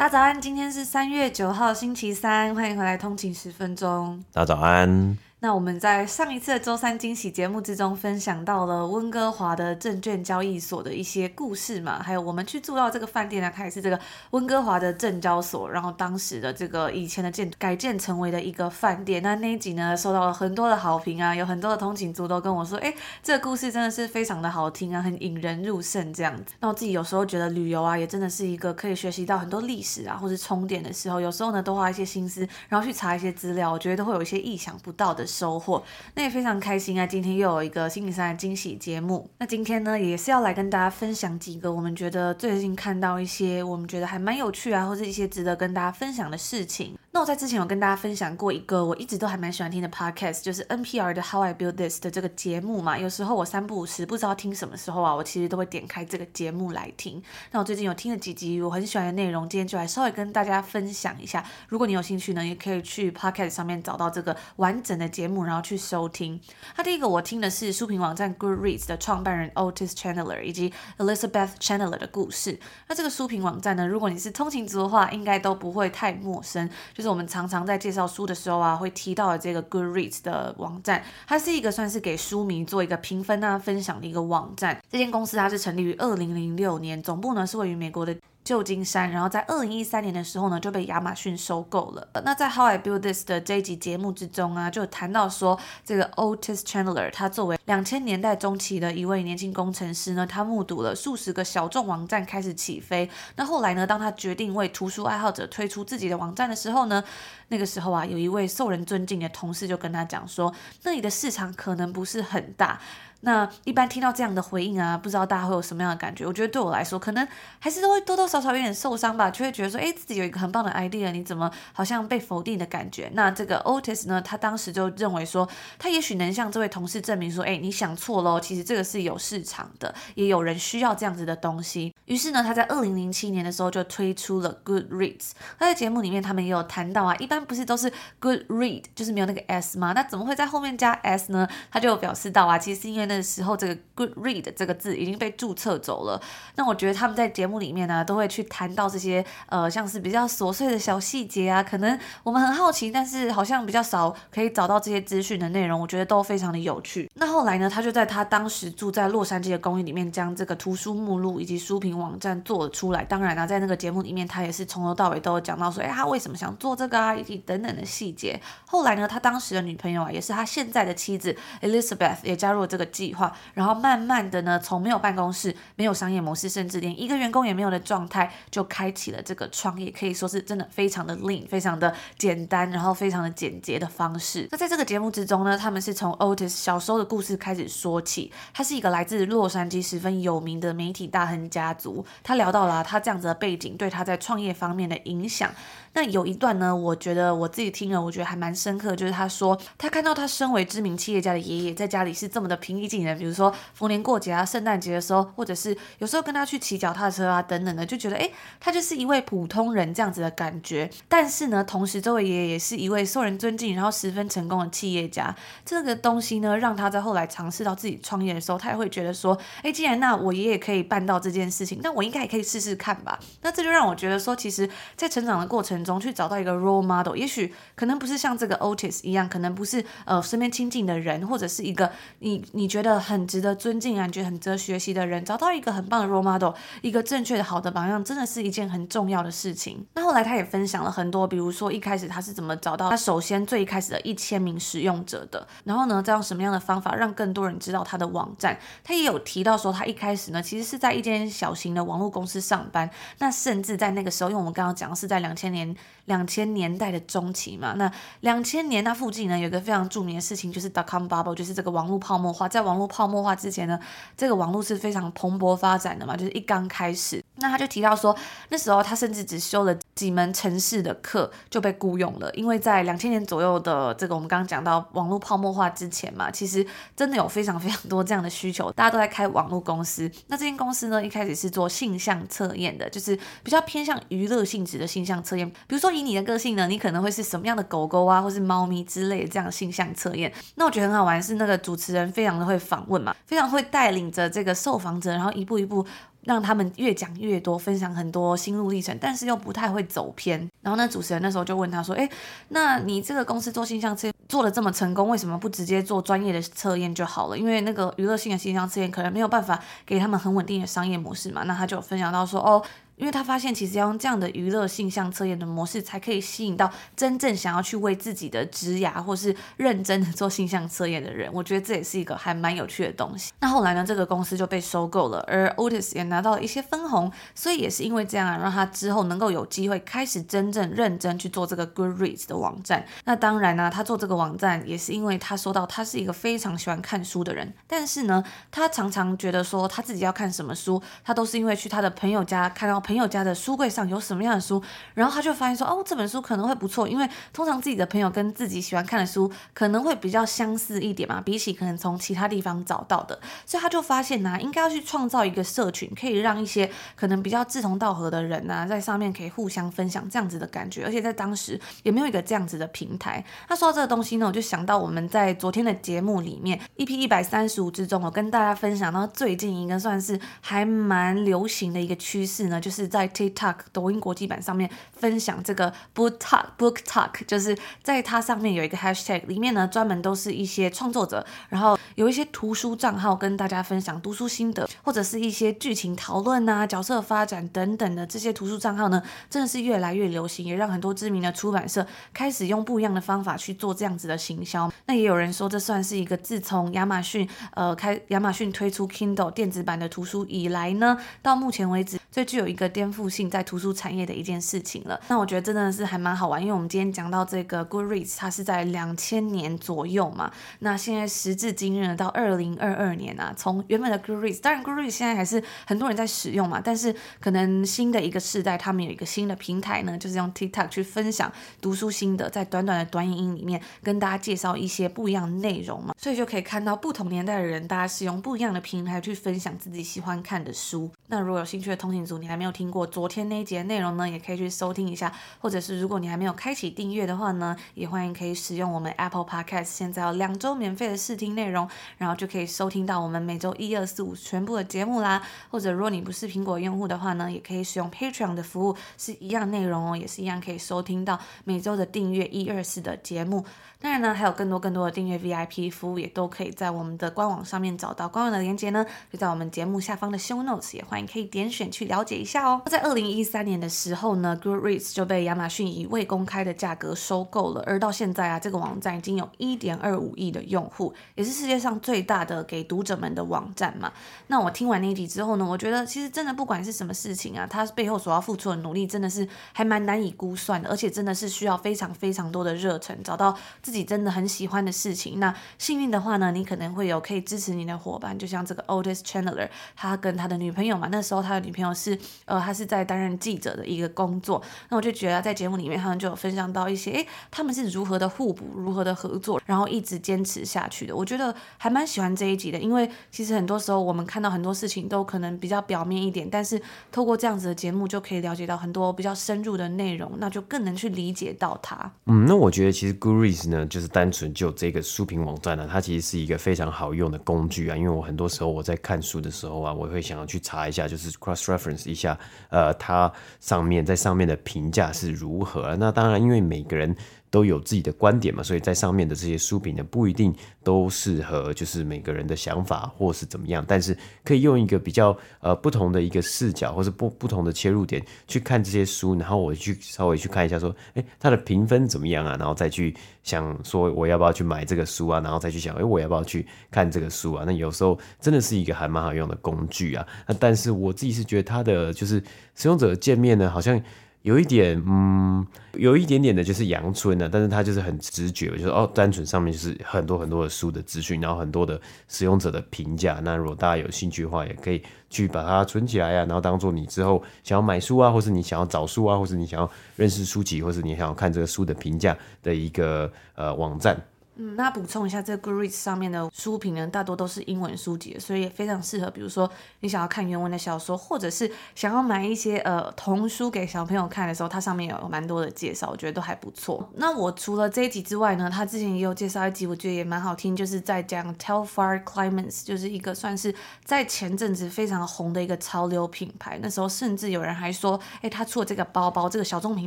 大家早安，今天是三月九号，星期三，欢迎回来通勤十分钟。大家早安。那我们在上一次的周三惊喜节目之中分享到了温哥华的证券交易所的一些故事嘛，还有我们去住到这个饭店呢，它也是这个温哥华的证交所，然后当时的这个以前的建改建成为的一个饭店。那那一集呢，受到了很多的好评啊，有很多的通勤族都跟我说，哎，这个故事真的是非常的好听啊，很引人入胜这样子。那我自己有时候觉得旅游啊，也真的是一个可以学习到很多历史啊，或是充电的时候，有时候呢，多花一些心思，然后去查一些资料，我觉得都会有一些意想不到的收获，那也非常开心啊！今天又有一个星期三的惊喜节目。那今天呢，也是要来跟大家分享几个我们觉得最近看到一些我们觉得还蛮有趣啊，或者一些值得跟大家分享的事情。那我在之前有跟大家分享过一个我一直都还蛮喜欢听的 podcast，就是 NPR 的 How I Build This 的这个节目嘛。有时候我三不五时不知道听什么时候啊，我其实都会点开这个节目来听。那我最近有听了几集我很喜欢的内容，今天就来稍微跟大家分享一下。如果你有兴趣呢，也可以去 podcast 上面找到这个完整的节目，然后去收听。那第一个我听的是书评网站 Goodreads 的创办人 Otis Chandler 以及 Elizabeth Chandler 的故事。那这个书评网站呢，如果你是通勤族的话，应该都不会太陌生。就是我们常常在介绍书的时候啊，会提到的这个 Goodreads 的网站，它是一个算是给书迷做一个评分啊、分享的一个网站。这间公司它是成立于二零零六年，总部呢是位于美国的旧金山，然后在二零一三年的时候呢，就被亚马逊收购了。那在 How I Built This 的这一集节目之中啊，就谈到说，这个 Otis Chandler 他作为两千年代中期的一位年轻工程师呢，他目睹了数十个小众网站开始起飞。那后来呢，当他决定为图书爱好者推出自己的网站的时候呢，那个时候啊，有一位受人尊敬的同事就跟他讲说，那里的市场可能不是很大。那一般听到这样的回应啊，不知道大家会有什么样的感觉？我觉得对我来说，可能还是都会多多少少有点受伤吧，就会觉得说，诶，自己有一个很棒的 idea，你怎么好像被否定的感觉？那这个 Otis 呢，他当时就认为说，他也许能向这位同事证明说，诶，你想错喽，其实这个是有市场的，也有人需要这样子的东西。于是呢，他在二零零七年的时候就推出了 Goodreads。他在节目里面，他们也有谈到啊，一般不是都是 Good Read，就是没有那个 S 吗？那怎么会在后面加 S 呢？他就表示到啊，其实是因为的时候这个 Good Read 这个字已经被注册走了。那我觉得他们在节目里面呢，都会去谈到这些呃，像是比较琐碎的小细节啊，可能我们很好奇，但是好像比较少可以找到这些资讯的内容，我觉得都非常的有趣。那后来呢，他就在他当时住在洛杉矶的公寓里面，将这个图书目录以及书评网站做了出来。当然呢、啊，在那个节目里面，他也是从头到尾都有讲到说，哎，他为什么想做这个啊，以及等等的细节。后来呢，他当时的女朋友啊，也是他现在的妻子 Elizabeth 也加入了这个计划。然后慢慢的呢，从没有办公室、没有商业模式，甚至连一个员工也没有的状态，就开启了这个创业，可以说是真的非常的 lean，非常的简单，然后非常的简洁的方式。那在这个节目之中呢，他们是从 Otis 小时候的故事开始说起。他是一个来自洛杉矶十分有名的媒体大亨家族。他聊到了、他这样子的背景对他在创业方面的影响。那有一段呢，我觉得我自己听了，我觉得还蛮深刻，就是他说他看到他身为知名企业家的爷爷在家里是这么的平易近人，比如说逢年过节啊、圣诞节的时候，或者是有时候跟他去骑脚踏车啊等等的，就觉得哎，他就是一位普通人这样子的感觉。但是呢，同时这位爷爷也是一位受人尊敬，然后十分成功的企业家。这个东西呢，让他在后来尝试到自己创业的时候，他也会觉得说，哎，既然那我爷爷可以办到这件事情，那我应该也可以试试看吧。那这就让我觉得说，其实，在成长的过程中去找到一个 role model，也许可能不是像这个 Otis 一样，可能不是呃身边亲近的人，或者是一个你你觉得很值得尊敬啊，觉得很值得学习的人，找到一个很棒的 role model，一个正确的好的榜样，真的是一件很重要的事情。那后来他也分享了很多，比如说一开始他是怎么找到他首先最一开始的一千名使用者的，然后呢，再用什么样的方法让更多人知道他的网站。他也有提到说，他一开始呢其实是在一间小型的网络公司上班，那甚至在那个时候，因为我们刚刚讲的是在两千年。两千年代的中期嘛，那两千年那附近呢，有个非常著名的事情，就是 dot-com bubble，就是这个网络泡沫化。在网络泡沫化之前呢，这个网络是非常蓬勃发展的嘛，就是一刚开始。那他就提到说，那时候他甚至只修了几门城市的课就被雇佣了，因为在两千年左右的这个我们刚刚讲到网络泡沫化之前嘛，其实真的有非常非常多这样的需求，大家都在开网络公司。那这间公司呢，一开始是做性向测验的，就是比较偏向娱乐性质的性向测验。比如说以你的个性呢，你可能会是什么样的狗狗啊，或是猫咪之类的这样性向测验。那我觉得很好玩是那个主持人非常的会访问嘛，非常会带领着这个受访者，然后一步一步。让他们越讲越多，分享很多心路历程，但是又不太会走偏。然后那，主持人那时候就问他说：“哎，那你这个公司做形象测做的这么成功，为什么不直接做专业的测验就好了？因为那个娱乐性的形象测验可能没有办法给他们很稳定的商业模式嘛。”那他就分享到说：“哦。”因为他发现，其实要用这样的娱乐性向测验的模式，才可以吸引到真正想要去为自己的职涯或是认真的做性向测验的人。我觉得这也是一个还蛮有趣的东西。那后来呢，这个公司就被收购了，而 Otis 也拿到了一些分红，所以也是因为这样啊，让他之后能够有机会开始真正认真去做这个 Goodreads 的网站。那当然呢、他做这个网站也是因为他说到他是一个非常喜欢看书的人，但是呢，他常常觉得说他自己要看什么书，他都是因为去他的朋友家看到朋友家的书柜上有什么样的书，然后他就发现说，哦，这本书可能会不错，因为通常自己的朋友跟自己喜欢看的书可能会比较相似一点嘛，比起可能从其他地方找到的，所以他就发现呢、啊，应该要去创造一个社群，可以让一些可能比较志同道合的人呢、啊，在上面可以互相分享这样子的感觉，而且在当时也没有一个这样子的平台。他说到这个东西呢，我就想到我们在昨天的节目里面，EP 一百三十五之中，我跟大家分享到最近一个算是还蛮流行的一个趋势呢，就是是在 TikTok 抖音国际版上面分享这个 Book Talk Book Talk，就是在它上面有一个 Hashtag，里面呢专门都是一些创作者，然后有一些图书账号跟大家分享读书心得，或者是一些剧情讨论啊、角色发展等等的这些图书账号呢，真的是越来越流行，也让很多知名的出版社开始用不一样的方法去做这样子的行销。那也有人说，这算是一个自从亚马逊呃开亚马逊推出 Kindle 电子版的图书以来呢，到目前为止最具有一个颠覆性在图书产业的一件事情那我觉得真的是还蛮好玩，因为我们今天讲到这个 Goodreads，它是在两千年左右嘛，那现在时至今日呢到二零二二年啊，从原本的 Goodreads，当然 Goodreads 现在还是很多人在使用嘛，但是可能新的一个世代，他们有一个新的平台呢，就是用 TikTok 去分享读书心得，在短短的短影音里面跟大家介绍一些不一样的内容嘛，所以就可以看到不同年代的人，大家使用不一样的平台去分享自己喜欢看的书。那如果有兴趣的通勤族，你还没有听过昨天那一节内容呢，也可以去收听听一下，或者是如果你还没有开启订阅的话呢，也欢迎可以使用我们 Apple Podcast，现在有两周免费的试听内容，然后就可以收听到我们每周一、二、四、五全部的节目啦。或者如果你不是苹果用户的话呢，也可以使用 Patreon 的服务，是一样内容哦，也是一样可以收听到每周的订阅一、二、四的节目。当然呢，还有更多更多的订阅 VIP 服务，也都可以在我们的官网上面找到。官网的链接呢，就在我们节目下方的 Show Notes，也欢迎可以点选去了解一下哦。在二零一三年的时候呢就被亚马逊以未公开的价格收购了。而到现在啊，这个网站已经有一点二五亿的用户，也是世界上最大的给读者们的网站嘛。那我听完那一集之后呢，我觉得其实真的不管是什么事情啊，它背后所要付出的努力真的是还蛮难以估算的，而且真的是需要非常非常多的热忱，找到。自己真的很喜欢的事情，那幸运的话呢，你可能会有可以支持你的伙伴，就像这个 Otis Chandler，他跟他的女朋友嘛，那时候他的女朋友是呃，他是在担任记者的一个工作，那我就觉得在节目里面他们就有分享到一些，诶，他们是如何的互补，如何的合作，然后一直坚持下去的。我觉得还蛮喜欢这一集的，因为其实很多时候我们看到很多事情都可能比较表面一点，但是透过这样子的节目就可以了解到很多比较深入的内容，那就更能去理解到它。嗯，那我觉得其实 Goores 呢，就是单纯就这个书评网站呢，它其实是一个非常好用的工具啊。因为我很多时候我在看书的时候啊，我会想要去查一下，就是 cross reference 一下，呃，它上面在上面的评价是如何。那当然，因为每个人。都有自己的观点嘛，所以在上面的这些书评呢，不一定都适合就是每个人的想法或是怎么样，但是可以用一个比较呃不同的一个视角或是不不同的切入点去看这些书，然后我去稍微去看一下说，诶，它的评分怎么样啊？然后再去想说我要不要去买这个书啊？然后再去想，诶，我要不要去看这个书啊？那有时候真的是一个还蛮好用的工具啊。那但是我自己是觉得它的就是使用者界面呢，好像。有一点，嗯，有一点点的就是阳春的，但是它就是很直觉，就是哦，单纯上面就是很多很多的书的资讯，然后很多的使用者的评价。那如果大家有兴趣的话，也可以去把它存起来呀、啊，然后当做你之后想要买书啊，或是你想要找书啊，或是你想要认识书籍，或是你想要看这个书的评价的一个呃网站。嗯，那补充一下，这个 Goodreads 上面的书评呢，大多都是英文书籍，所以也非常适合，比如说你想要看原文的小说，或者是想要买一些呃童书给小朋友看的时候，它上面有蛮多的介绍，我觉得都还不错。那我除了这一集之外呢，他之前也有介绍一集，我觉得也蛮好听，就是在讲 Telfar Clemens，就是一个算是在前阵子非常红的一个潮流品牌。那时候甚至有人还说，哎，他出的这个包包，这个小众品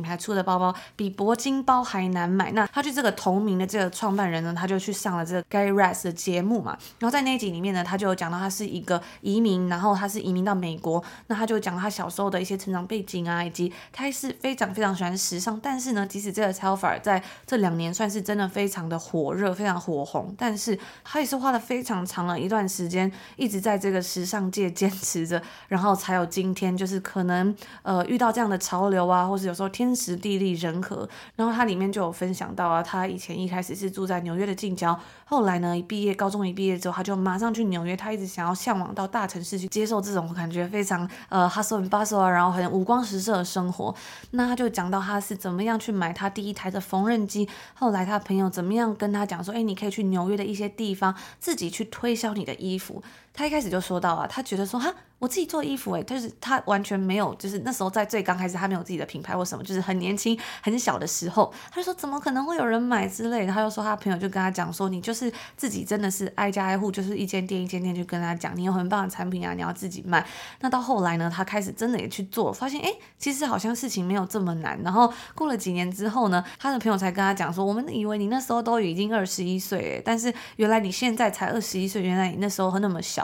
牌出的包包比铂金包还难买。那他就这个同名的这个创办人。他就去上了这个 Gary Raz 的节目嘛，然后在那一集里面呢，他就讲到他是一个移民，然后他是移民到美国，那他就讲他小时候的一些成长背景啊，以及他是非常非常喜欢时尚，但是呢，即使这个 Telfar 在这两年算是真的非常的火热，非常火红，但是他也是花了非常长的一段时间，一直在这个时尚界坚持着，然后才有今天，就是可能呃遇到这样的潮流啊，或是有时候天时地利人和，然后他里面就有分享到啊，他以前一开始是住在纽约的近郊，后来呢，一毕业，高中一毕业之后，他就马上去纽约。他一直想要向往到大城市去接受这种感觉非常呃 hustle and bustle 啊，然后很五光十色的生活。那他就讲到他是怎么样去买他第一台的缝纫机，后来他朋友怎么样跟他讲说，哎，你可以去纽约的一些地方自己去推销你的衣服。他一开始就说到啊，他觉得说哈。我自己做衣服诶，就是他完全没有，就是那时候在最刚开始，他没有自己的品牌或什么，就是很年轻很小的时候，他就说怎么可能会有人买之类的。他就说他朋友就跟他讲说，你就是自己真的是挨家挨户，就是一间店一间店去跟他讲，你有很棒的产品啊，你要自己卖。那到后来呢，他开始真的也去做，发现诶，其实好像事情没有这么难。然后过了几年之后呢，他的朋友才跟他讲说，我们以为你那时候都已经二十一岁诶，但是原来你现在才二十一岁，原来你那时候那么小。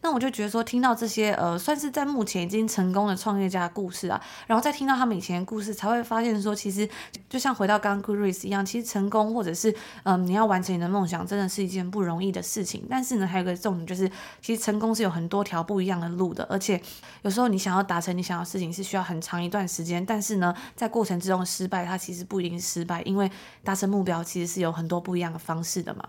那我就觉得说，听到这些呃，算是在目前已经成功的创业家的故事啊，然后再听到他们以前的故事，才会发现说，其实就像回到刚 Chris 一样，其实成功或者是嗯、你要完成你的梦想，真的是一件不容易的事情。但是呢，还有个重点就是，其实成功是有很多条不一样的路的，而且有时候你想要达成你想要的事情，是需要很长一段时间。但是呢，在过程之中失败，它其实不一定失败，因为达成目标其实是有很多不一样的方式的嘛。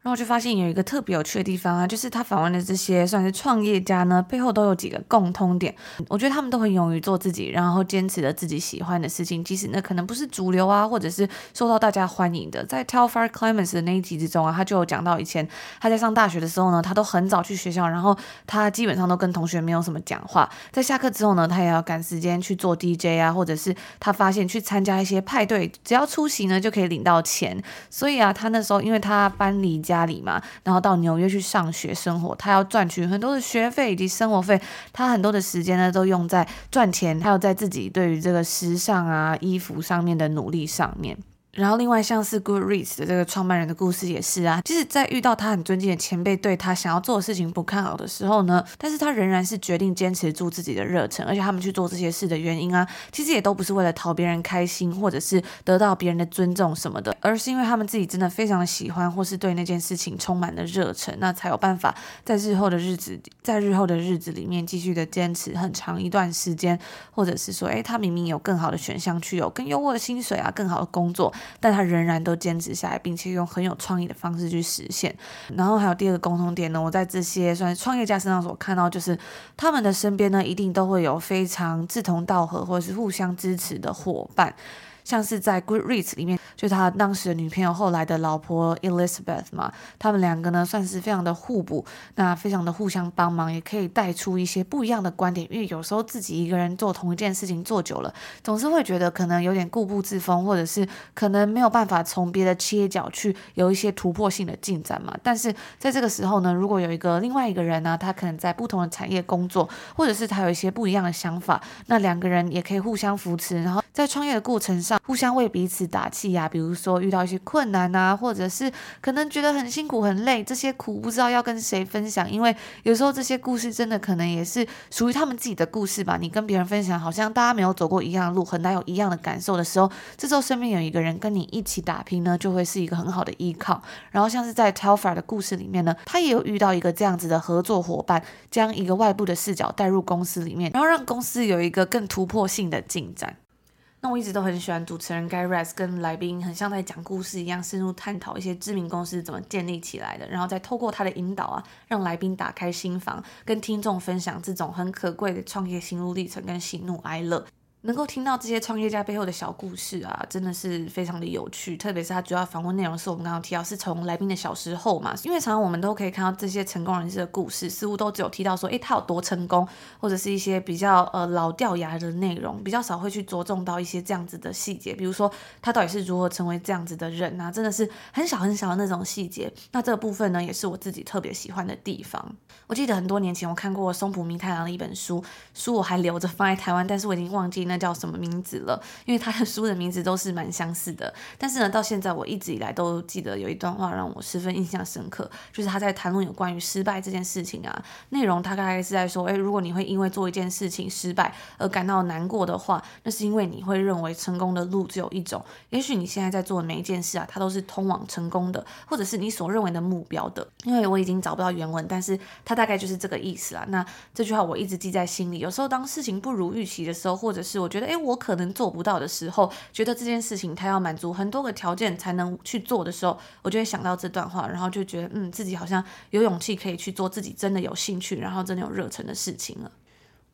然后就发现有一个特别有趣的地方啊，就是他访问的这些算是创业家呢，背后都有几个共通点。我觉得他们都很勇于做自己，然后坚持了自己喜欢的事情，即使那可能不是主流啊，或者是受到大家欢迎的。在 Tell Far Clemens 的那一集之中啊，他就有讲到以前他在上大学的时候呢，他都很早去学校，然后他基本上都跟同学没有什么讲话。在下课之后呢，他也要赶时间去做 DJ 啊，或者是他发现去参加一些派对，只要出席呢就可以领到钱。所以啊，他那时候因为他搬离家里嘛，然后到纽约去上学生活，他要赚取很多的学费以及生活费，他很多的时间呢都用在赚钱，还有在自己对于这个时尚啊衣服上面的努力上面。然后，另外像是 Goodreads 的这个创办人的故事也是啊，即使在遇到他很尊敬的前辈对他想要做的事情不看好的时候呢，但是他仍然是决定坚持住自己的热忱，而且他们去做这些事的原因啊，其实也都不是为了讨别人开心，或者是得到别人的尊重什么的，而是因为他们自己真的非常的喜欢，或是对那件事情充满了热忱，那才有办法在日后的日子，在日后的日子里面继续的坚持很长一段时间，或者是说，诶，他明明有更好的选项，去有更优渥的薪水啊，更好的工作。但他仍然都坚持下来，并且用很有创意的方式去实现。然后还有第二个共同点呢，我在这些算是创业家身上所看到，就是他们的身边呢，一定都会有非常志同道合或者是互相支持的伙伴。像是在 Goodreads 里面，就他当时的女朋友，后来的老婆 Elizabeth 嘛，他们两个呢算是非常的互补，那非常的互相帮忙，也可以带出一些不一样的观点。因为有时候自己一个人做同一件事情做久了，总是会觉得可能有点固步自封，或者是可能没有办法从别的切角去有一些突破性的进展嘛。但是在这个时候呢，如果有一个另外一个人呢，他可能在不同的产业工作，或者是他有一些不一样的想法，那两个人也可以互相扶持，然后在创业的过程上。互相为彼此打气呀、比如说遇到一些困难啊，或者是可能觉得很辛苦很累，这些苦不知道要跟谁分享，因为有时候这些故事真的可能也是属于他们自己的故事吧。你跟别人分享，好像大家没有走过一样的路，很难有一样的感受的时候，这时候身边有一个人跟你一起打拼呢，就会是一个很好的依靠。然后像是在 Telfar 的故事里面呢，他也有遇到一个这样子的合作伙伴，将一个外部的视角带入公司里面，然后让公司有一个更突破性的进展。那我一直都很喜欢主持人 Guy Raz 跟来宾很像在讲故事一样，深入探讨一些知名公司怎么建立起来的，然后再透过他的引导啊，让来宾打开心房，跟听众分享这种很可贵的创业心路历程跟喜怒哀乐。能够听到这些创业家背后的小故事啊，真的是非常的有趣。特别是他主要访问内容是我们刚刚提到，是从来宾的小时候嘛。因为常常我们都可以看到这些成功人士的故事，似乎都只有提到说，诶，他有多成功，或者是一些比较呃老掉牙的内容，比较少会去着重到一些这样子的细节。比如说他到底是如何成为这样子的人啊，真的是很小很小的那种细节。那这个部分呢，也是我自己特别喜欢的地方。我记得很多年前我看过松浦弥太郎的一本书，书我还留着放在台湾，但是我已经忘记那叫什么名字了，因为他的书的名字都是蛮相似的。但是呢，到现在我一直以来都记得有一段话让我十分印象深刻，就是他在谈论有关于失败这件事情啊。内容他大概是在说，诶，如果你会因为做一件事情失败而感到难过的话，那是因为你会认为成功的路只有一种。也许你现在在做的每一件事啊，它都是通往成功的，或者是你所认为的目标的。因为我已经找不到原文，但是他大概就是这个意思啦。那这句话我一直记在心里。有时候当事情不如预期的时候，或者是我觉得，诶，我可能做不到的时候，觉得这件事情他要满足很多个条件才能去做的时候，我就会想到这段话，然后就觉得，嗯，自己好像有勇气可以去做自己真的有兴趣，然后真的有热忱的事情了。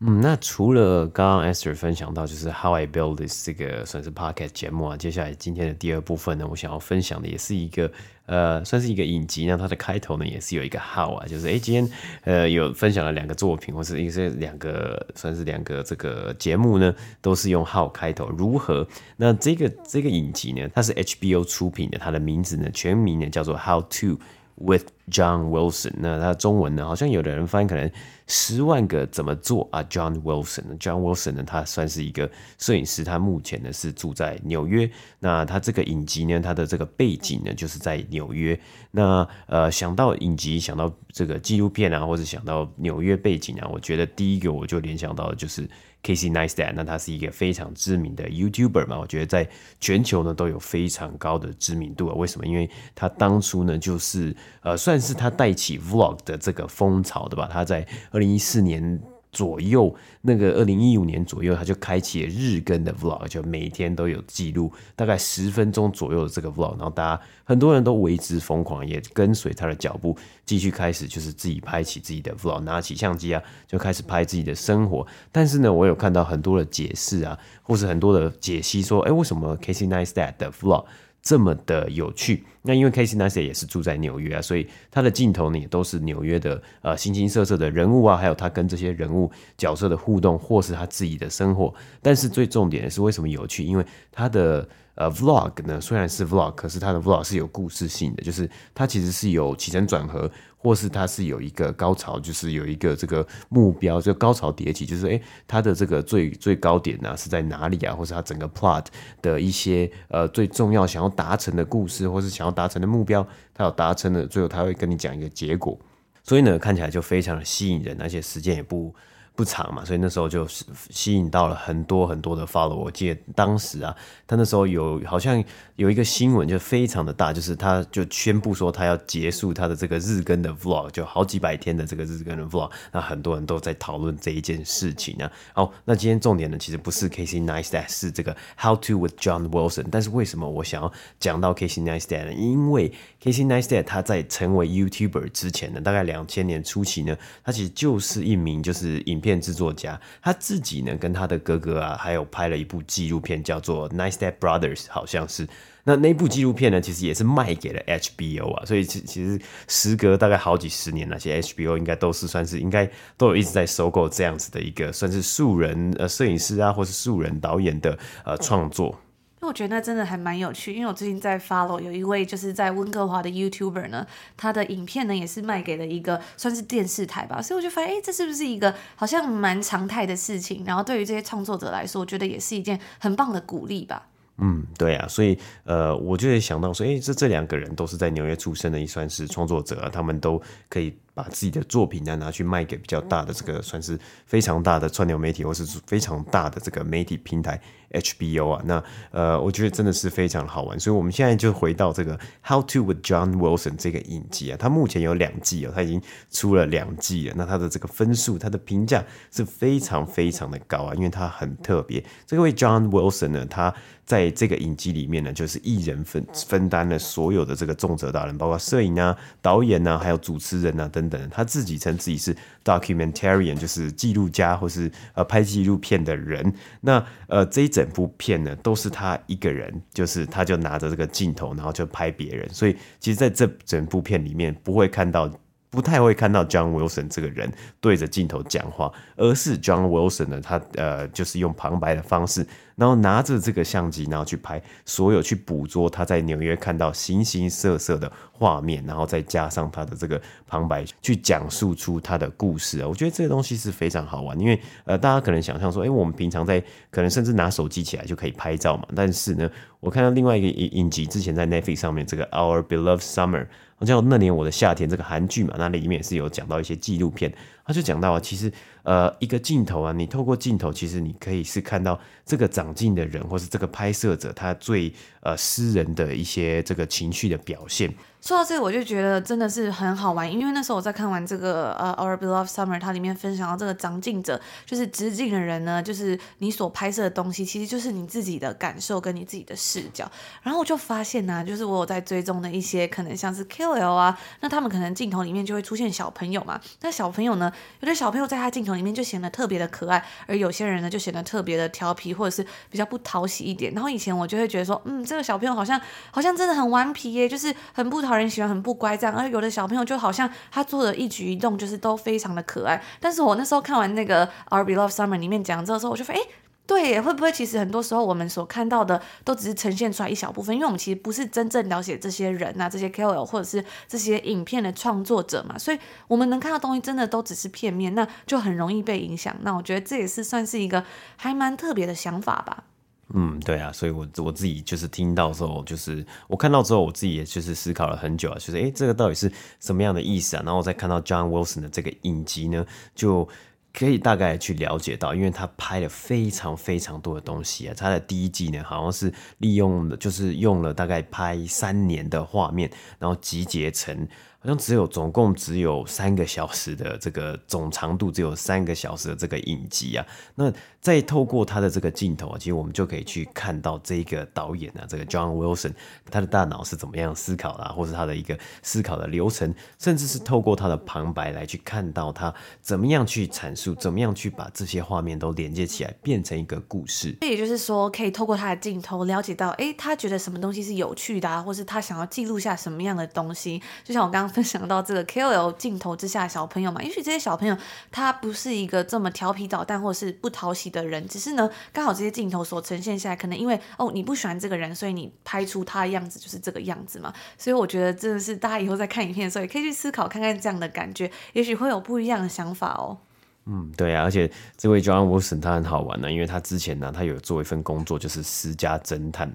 嗯，那除了刚刚 Esther 分享到就是 How I Build This 这个算是 Podcast 节目啊，接下来今天的第二部分呢，我想要分享的也是一个呃，算是一个影集。那它的开头呢也是有一个 How 啊，就是诶，今天呃有分享了两个作品，或是一些两个算是两个这个节目呢，都是用 How 开头。如何？那这个这个影集呢，它是 HBO 出品的，它的名字呢全名呢叫做 How to with John Wilson。那它中文呢，好像有的人翻译可能。十万个怎么做啊？John Wilson，John Wilson 呢？他算是一个摄影师，他目前呢是住在纽约。那他这个影集呢，他的这个背景呢就是在纽约。那呃，想到影集，想到这个纪录片啊，或者想到纽约背景啊，我觉得第一个我就联想到的就是 kc nine star。那他是一个非常知名的 YouTuber 嘛，我觉得在全球呢都有非常高的知名度啊。为什么？因为他当初呢就是呃，算是他带起 Vlog 的这个风潮的吧。他在二零一四年左右，那个二零一五年左右，他就开启了日更的 vlog，就每天都有记录，大概十分钟左右的这个 vlog，然后大家很多人都为之疯狂，也跟随他的脚步，继续开始就是自己拍起自己的 vlog，拿起相机啊，就开始拍自己的生活。但是呢，我有看到很多的解释啊，或是很多的解析，说，哎，为什么 Casey Neistat 的 vlog 这么的有趣？那因为 Casey n e s t 也是住在纽约啊，所以他的镜头呢也都是纽约的呃形形色色的人物啊，还有他跟这些人物角色的互动，或是他自己的生活。但是最重点的是为什么有趣？因为他的呃 Vlog 呢虽然是 Vlog，可是他的 Vlog 是有故事性的，就是他其实是有起承转合。或是它是有一个高潮，就是有一个这个目标，就高潮迭起，就是诶，它的这个最最高点呢、是在哪里啊？或是它整个 plot 的一些呃最重要想要达成的故事，或是想要达成的目标，它有达成的，最后他会跟你讲一个结果，所以呢看起来就非常的吸引人，而且时间也不。不长嘛，所以那时候就吸引到了很多很多的 follow。我记得当时啊，他那时候有好像有一个新闻就非常的大，就是他就宣布说他要结束他的这个日更的 vlog，就好几百天的这个日更的 vlog。那很多人都在讨论这一件事情啊。好，那今天重点呢，其实不是 Casey Neistat，是这个 How to with John Wilson。但是为什么我想要讲到 Casey Neistat 呢？因为 Casey Neistat 他在成为 YouTuber 之前呢，大概两千年初期呢，他其实就是一名就是影片制作家，他自己呢跟他的哥哥啊，还有拍了一部纪录片，叫做《Neistat Brothers》，好像是。那那部纪录片呢，其实也是卖给了 HBO 啊，所以其其实时隔大概好几十年，那些 HBO 应该都是算是应该都有一直在收购这样子的一个算是素人呃摄影师啊，或是素人导演的呃创作。我觉得那真的还蛮有趣，因为我最近在 follow 有一位就是在温哥华的 YouTuber 呢，他的影片呢也是卖给了一个算是电视台吧，所以我就发现，哎，这是不是一个好像蛮常态的事情？然后对于这些创作者来说，我觉得也是一件很棒的鼓励吧。嗯，对啊，所以呃，我就会想到说，哎，这这两个人都是在纽约出生的，也算是创作者啊，他们都可以把自己的作品呢拿去卖给比较大的这个算是非常大的串流媒体，或是非常大的这个媒体平台 HBO 啊，那呃，我觉得真的是非常好玩。所以我们现在就回到这个《How to with John Wilson》这个影集啊，它目前有两季哦，它已经出了两季了。那它的这个分数，它的评价是非常非常的高啊，因为它很特别。这位 John Wilson 呢，他在这个影集里面呢，就是一人分分担了所有的这个重责大任，包括摄影啊、导演啊，还有主持人啊等等。他自己称自己是 documentarian，就是记录家或是呃拍纪录片的人。那呃这一整部片呢，都是他一个人，就是他就拿着这个镜头，然后就拍别人。所以其实在这整部片里面，不会看到。不太会看到 John Wilson 这个人对着镜头讲话，而是 John Wilson 呢，他呃就是用旁白的方式，然后拿着这个相机，然后去拍所有去捕捉他在纽约看到形形色色的画面，然后再加上他的这个旁白去讲述出他的故事啊。我觉得这个东西是非常好玩，因为呃大家可能想象说，哎，我们平常在可能甚至拿手机起来就可以拍照嘛，但是呢，我看到另外一个影影集，之前在 Netflix 上面这个 Our Beloved Summer。好像那年我的夏天这个韩剧嘛，那里面也是有讲到一些纪录片，他就讲到啊，其实呃一个镜头啊，你透过镜头，其实你可以是看到这个长镜的人，或是这个拍摄者他最呃私人的一些这个情绪的表现。说到这个，我就觉得真的是很好玩，因为那时候我在看完这个呃《Our Beloved Summer》，它里面分享到这个长镜者，就是执镜的人呢，就是你所拍摄的东西，其实就是你自己的感受跟你自己的视角。然后我就发现呢、就是我有在追踪的一些可能像是 KOL 啊，那他们可能镜头里面就会出现小朋友嘛。那小朋友呢，有的小朋友在他镜头里面就显得特别的可爱，而有些人呢就显得特别的调皮或者是比较不讨喜一点。然后以前我就会觉得说，嗯，这个小朋友好像好像真的很顽皮耶，就是很不讨。人喜欢很不乖这样，而有的小朋友就好像他做的一举一动就是都非常的可爱。但是我那时候看完那个《Our Beloved Summer》里面讲这个时候，我就说，哎，对，会不会其实很多时候我们所看到的都只是呈现出来一小部分？因为我们其实不是真正了解这些人啊，这些 KOL 或者是这些影片的创作者嘛，所以我们能看到东西真的都只是片面，那就很容易被影响。那我觉得这也是算是一个还蛮特别的想法吧。嗯，对啊，所以我我自己就是听到之后，就是我看到之后，我自己也就是思考了很久啊，就是诶，这个到底是什么样的意思啊？然后我再看到 John Wilson 的这个影集呢，就可以大概去了解到，因为他拍了非常非常多的东西啊。他的第一季呢，好像是利用的，就是用了大概拍三年的画面，然后集结成。好像只有总共只有三个小时的这个总长度，只有三个小时的这个影集啊。那再透过他的这个镜头啊，其实我们就可以去看到这个导演啊，这个 John Wilson 他的大脑是怎么样思考的，或是他的一个思考的流程，甚至是透过他的旁白来去看到他怎么样去阐述，怎么样去把这些画面都连接起来，变成一个故事。这也就是说，可以透过他的镜头了解到，哎，他觉得什么东西是有趣的啊，或是他想要记录下什么样的东西。就像我刚刚。分享到这个 KOL 镜头之下小朋友嘛，也许这些小朋友他不是一个这么调皮捣蛋或者是不讨喜的人，只是呢，刚好这些镜头所呈现下来，可能因为哦你不喜欢这个人，所以你拍出他的样子就是这个样子嘛。所以我觉得真的是大家以后在看影片的时候，也可以去思考看看这样的感觉，也许会有不一样的想法哦。嗯，对啊，而且这位 John Wilson 他很好玩呢，因为他之前呢，他有做一份工作就是私家侦探。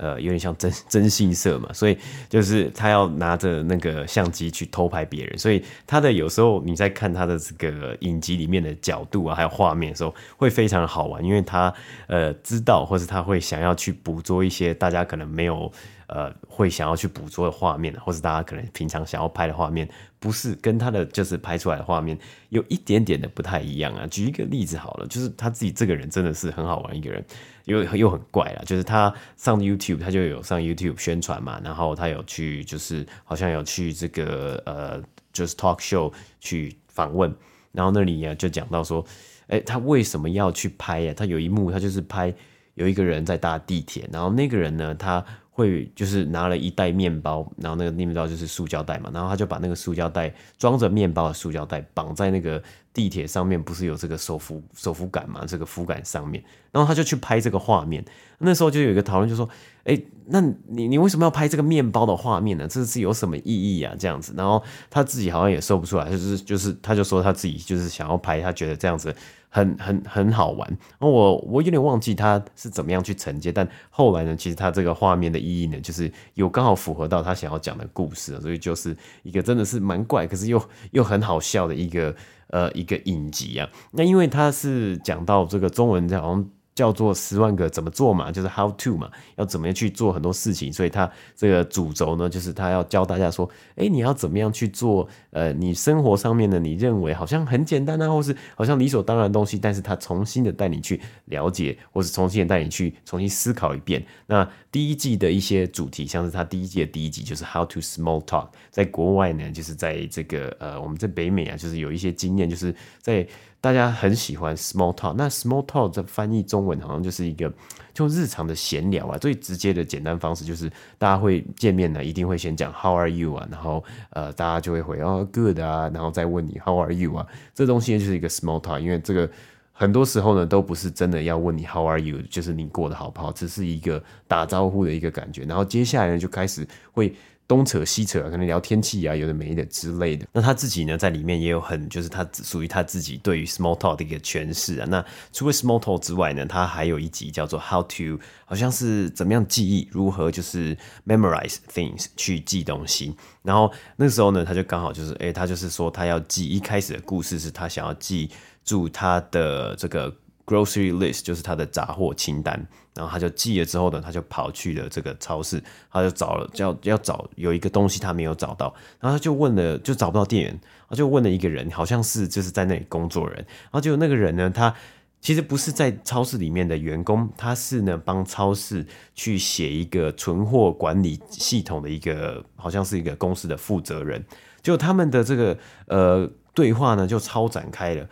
呃，有点像真真信社嘛，所以就是他要拿着那个相机去偷拍别人，所以他的有时候你在看他的这个影集里面的角度啊，还有画面的时候，会非常好玩，因为他呃知道，或是他会想要去捕捉一些大家可能没有。呃，会想要去捕捉的画面，或是大家可能平常想要拍的画面，不是跟他的就是拍出来的画面有一点点的不太一样啊。举一个例子好了，就是他自己这个人真的是很好玩一个人，又又很怪啦。就是他上 YouTube，他就有上 YouTube 宣传嘛，然后他有去就是好像有去这个呃，就是 talk show 去访问，然后那里呀就讲到说，哎，他为什么要去拍呀？他有一幕，他就是拍有一个人在搭地铁，然后那个人呢，他。会就是拿了一袋面包，然后那个面包就是塑胶袋嘛，然后他就把那个塑胶袋装着面包的塑胶袋绑在那个地铁上面不是有这个手扶手扶杆嘛？这个扶杆上面，然后他就去拍这个画面。那时候就有一个讨论，就说：“哎，那你你为什么要拍这个面包的画面呢？这是有什么意义啊？这样子。”然后他自己好像也说不出来，就是就是他就说他自己就是想要拍，他觉得这样子很很很好玩。然后我我有点忘记他是怎么样去承接，但后来呢，其实他这个画面的意义呢，就是有刚好符合到他想要讲的故事，所以就是一个真的是蛮怪，可是又又很好笑的一个。呃，一个影集啊，那因为他是讲到这个中文，好像。叫做十万个怎么做嘛，就是 how to 嘛，要怎么样去做很多事情，所以他这个主轴呢，就是他要教大家说，哎，你要怎么样去做？呃，你生活上面呢，你认为好像很简单啊，或是好像理所当然的东西，但是他重新的带你去了解，或是重新的带你去重新思考一遍。那第一季的一些主题，像是他第一季的第一集就是 how to small talk，在国外呢，就是在这个呃，我们在北美啊，就是有一些经验，就是在。大家很喜欢 small talk，那 small talk 的翻译中文好像就是一个就日常的闲聊啊，最直接的简单方式就是大家会见面呢，一定会先讲 How are you 啊，然后呃大家就会回哦 Good 啊，然后再问你 How are you 啊，这东西就是一个 small talk，因为这个很多时候呢都不是真的要问你 How are you，就是你过得好不好，只是一个打招呼的一个感觉，然后接下来呢就开始会。东扯西扯，可能聊天气啊，有的没的之类的。那他自己呢，在里面也有很，就是他属于他自己对于 small talk 的一个诠释啊。那除了 small talk 之外呢，他还有一集叫做 How to，好像是怎么样记忆，如何就是 memorize things 去记东西。然后那时候呢，他就刚好就是，诶，他就是说他要记，一开始的故事是他想要记住他的这个。Grocery list 就是他的杂货清单，然后他就记了之后呢，他就跑去了这个超市，他就找了，要要找有一个东西他没有找到，然后他就问了，就找不到店员，他就问了一个人，好像是就是在那里工作人，然后就那个人呢，他其实不是在超市里面的员工，他是呢帮超市去写一个存货管理系统的一个，好像是一个公司的负责人，就他们的这个呃对话呢就超展开了。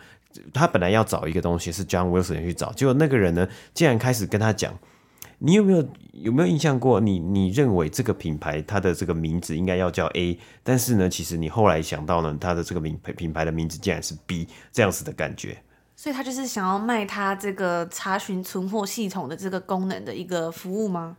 他本来要找一个东西是 John Wilson 去找，结果那个人呢，竟然开始跟他讲：“你有没有有没有印象过？你你认为这个品牌它的这个名字应该要叫 A，但是呢，其实你后来想到呢，它的这个名品牌的名字竟然是 B，这样子的感觉。”所以他就是想要卖他这个查询存货系统的这个功能的一个服务吗？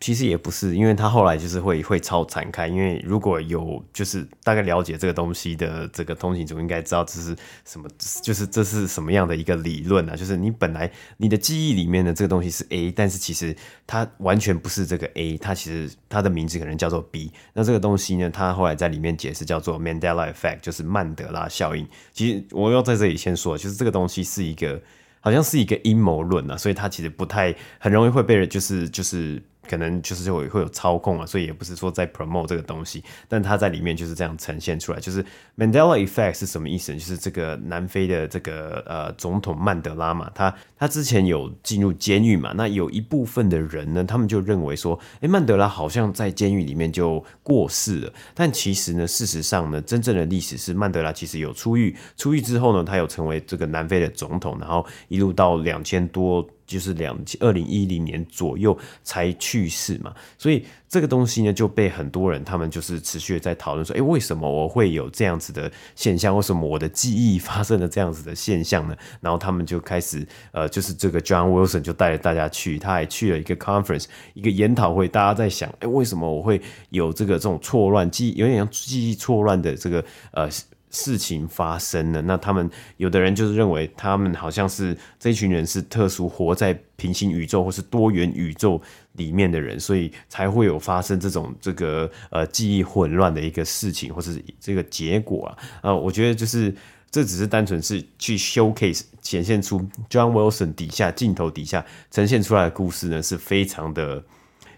其实也不是，因为他后来就是会会超展开。因为如果有就是大概了解这个东西的这个通勤族，应该知道这是什么，就是这是什么样的一个理论啊？就是你本来你的记忆里面的这个东西是 A，但是其实它完全不是这个 A，它其实它的名字可能叫做 B。那这个东西呢，它后来在里面解释叫做 Mandela Effect，就是曼德拉效应。其实我要在这里先说，就是这个东西是一个好像是一个阴谋论啊，所以它其实不太很容易会被人就是就是。可能就是会会有操控啊，所以也不是说在 promote 这个东西，但他在里面就是这样呈现出来。就是 Mandela Effect 是什么意思？就是这个南非的这个呃总统曼德拉嘛，他他之前有进入监狱嘛，那有一部分的人呢，他们就认为说，诶，曼德拉好像在监狱里面就过世了，但其实呢，事实上呢，真正的历史是曼德拉其实有出狱，出狱之后呢，他有成为这个南非的总统，然后一路到两千多。就是两二零一零年左右才去世嘛，所以这个东西呢就被很多人他们就是持续的在讨论说，诶，为什么我会有这样子的现象？为什么我的记忆发生了这样子的现象呢？然后他们就开始呃，就是这个 John Wilson 就带着大家去，他还去了一个 conference 一个研讨会，大家在想，诶，为什么我会有这个这种错乱记忆，有点像记忆错乱的这个呃。事情发生了，那他们有的人就是认为他们好像是这一群人是特殊活在平行宇宙或是多元宇宙里面的人，所以才会有发生这种这个呃记忆混乱的一个事情或是这个结果啊。呃，我觉得就是这只是单纯是去 showcase 显现出 John Wilson 底下镜头底下呈现出来的故事呢，是非常的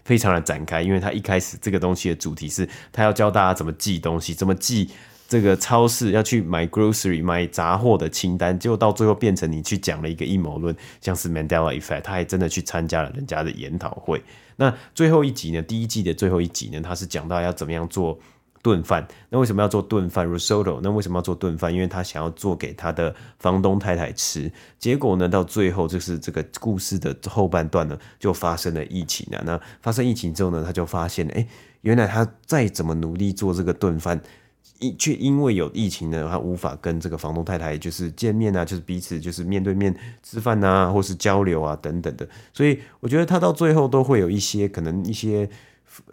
非常的展开，因为他一开始这个东西的主题是他要教大家怎么记东西，怎么记。这个超市要去买 grocery 买杂货的清单，结果到最后变成你去讲了一个阴谋论，像是 Mandela Effect，他还真的去参加了人家的研讨会。那最后一集呢？第一季的最后一集呢？他是讲到要怎么样做炖饭。那为什么要做炖饭 risotto？那为什么要做炖饭？因为他想要做给他的房东太太吃。结果呢，到最后就是这个故事的后半段呢，就发生了疫情啊。那发生疫情之后呢，他就发现，哎，原来他再怎么努力做这个炖饭。因却因为有疫情呢，他无法跟这个房东太太就是见面啊，就是彼此就是面对面吃饭啊，或是交流啊等等的，所以我觉得他到最后都会有一些可能一些。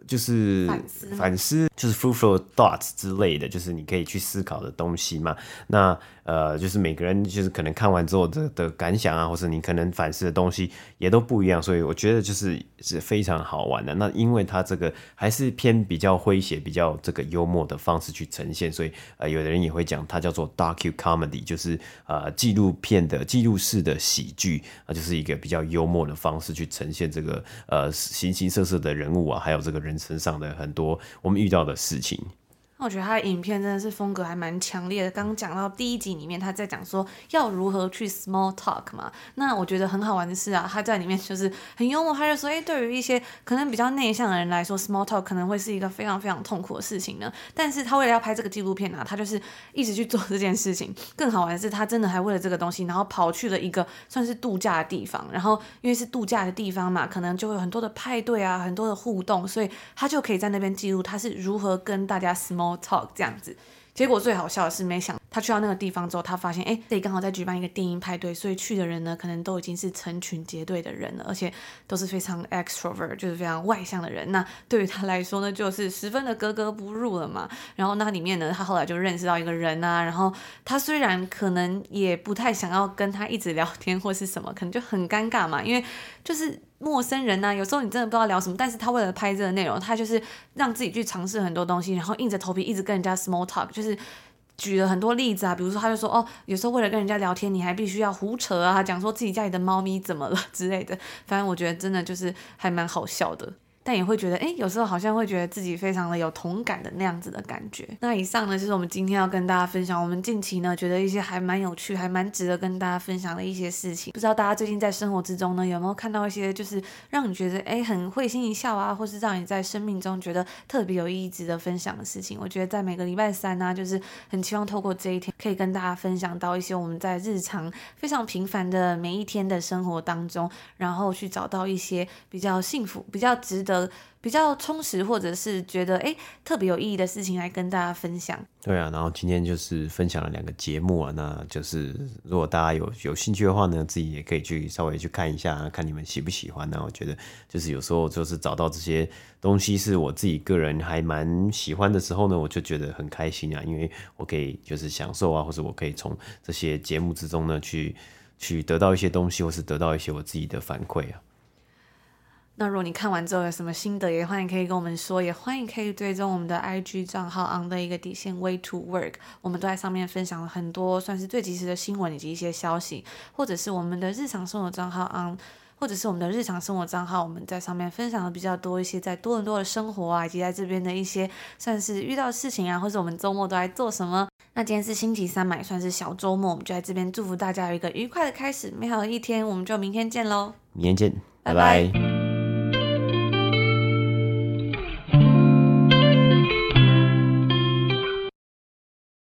就是反思，反思就是 fruitful thoughts 之类的，就是你可以去思考的东西嘛。那呃，就是每个人就是可能看完之后的的感想啊，或者你可能反思的东西也都不一样，所以我觉得就是是非常好玩的。那因为它这个还是偏比较诙谐、比较这个幽默的方式去呈现，所以呃，有的人也会讲它叫做 docu comedy，就是呃纪录片的记录式的喜剧啊，就是一个比较幽默的方式去呈现这个呃形形色色的人物啊，还有这个人身上的很多我们遇到的事情。那我觉得他的影片真的是风格还蛮强烈的。刚刚讲到第一集里面，他在讲说要如何去 small talk 嘛。那我觉得很好玩的是啊，他在里面就是很幽默，他就说，哎，对于一些可能比较内向的人来说，small talk 可能会是一个非常非常痛苦的事情呢。但是他为了要拍这个纪录片啊，他就是一直去做这件事情。更好玩的是，他真的还为了这个东西，然后跑去了一个算是度假的地方。然后因为是度假的地方嘛，可能就会有很多的派对啊，很多的互动，所以他就可以在那边记录他是如何跟大家 small talk 这样子，结果最好笑的是，没想他去到那个地方之后，他发现，哎，这里刚好在举办一个电音派对，所以去的人呢，可能都已经是成群结队的人了，而且都是非常 extrovert，就是非常外向的人。那对于他来说呢，就是十分的格格不入了嘛。然后那里面呢，他后来就认识到一个人啊，然后他虽然可能也不太想要跟他一直聊天或是什么，可能就很尴尬嘛，因为就是。陌生人呢、啊，有时候你真的不知道聊什么，但是他为了拍这个内容，他就是让自己去尝试很多东西，然后硬着头皮一直跟人家 small talk，就是举了很多例子啊，比如说他就说哦，有时候为了跟人家聊天，你还必须要胡扯啊，讲说自己家里的猫咪怎么了之类的，反正我觉得真的就是还蛮好笑的。但也会觉得，哎，有时候好像会觉得自己非常的有同感的那样子的感觉。那以上呢，就是我们今天要跟大家分享，我们近期呢觉得一些还蛮有趣、还蛮值得跟大家分享的一些事情。不知道大家最近在生活之中呢，有没有看到一些就是让你觉得，哎，很会心一笑啊，或是让你在生命中觉得特别有意义、值得分享的事情？我觉得在每个礼拜三呢、就是很期望透过这一天，可以跟大家分享到一些我们在日常非常平凡的每一天的生活当中，然后去找到一些比较幸福、比较值得。比较充实，或者是觉得诶特别有意义的事情来跟大家分享。对啊，然后今天就是分享了两个节目啊，那就是如果大家有有兴趣的话呢，自己也可以去稍微去看一下，看你们喜不喜欢。那我觉得就是有时候就是找到这些东西是我自己个人还蛮喜欢的时候呢，我就觉得很开心啊，因为我可以就是享受啊，或者我可以从这些节目之中呢去去得到一些东西，或是得到一些我自己的反馈啊。那如果你看完之后有什么心得，也欢迎可以跟我们说，也欢迎可以追踪我们的 IG 账号 on 的一个底线 Way to Work，我们都在上面分享了很多算是最及时的新闻以及一些消息，或者是我们的日常生活账号 on，或者是我们的日常生活账号，我们在上面分享的比较多一些在多伦多的生活啊，以及在这边的一些算是遇到的事情啊，或者我们周末都在做什么。那今天是星期三嘛，也算是小周末，我们就在这边祝福大家有一个愉快的开始，美好的一天，我们就明天见喽，明天见，拜拜。拜拜。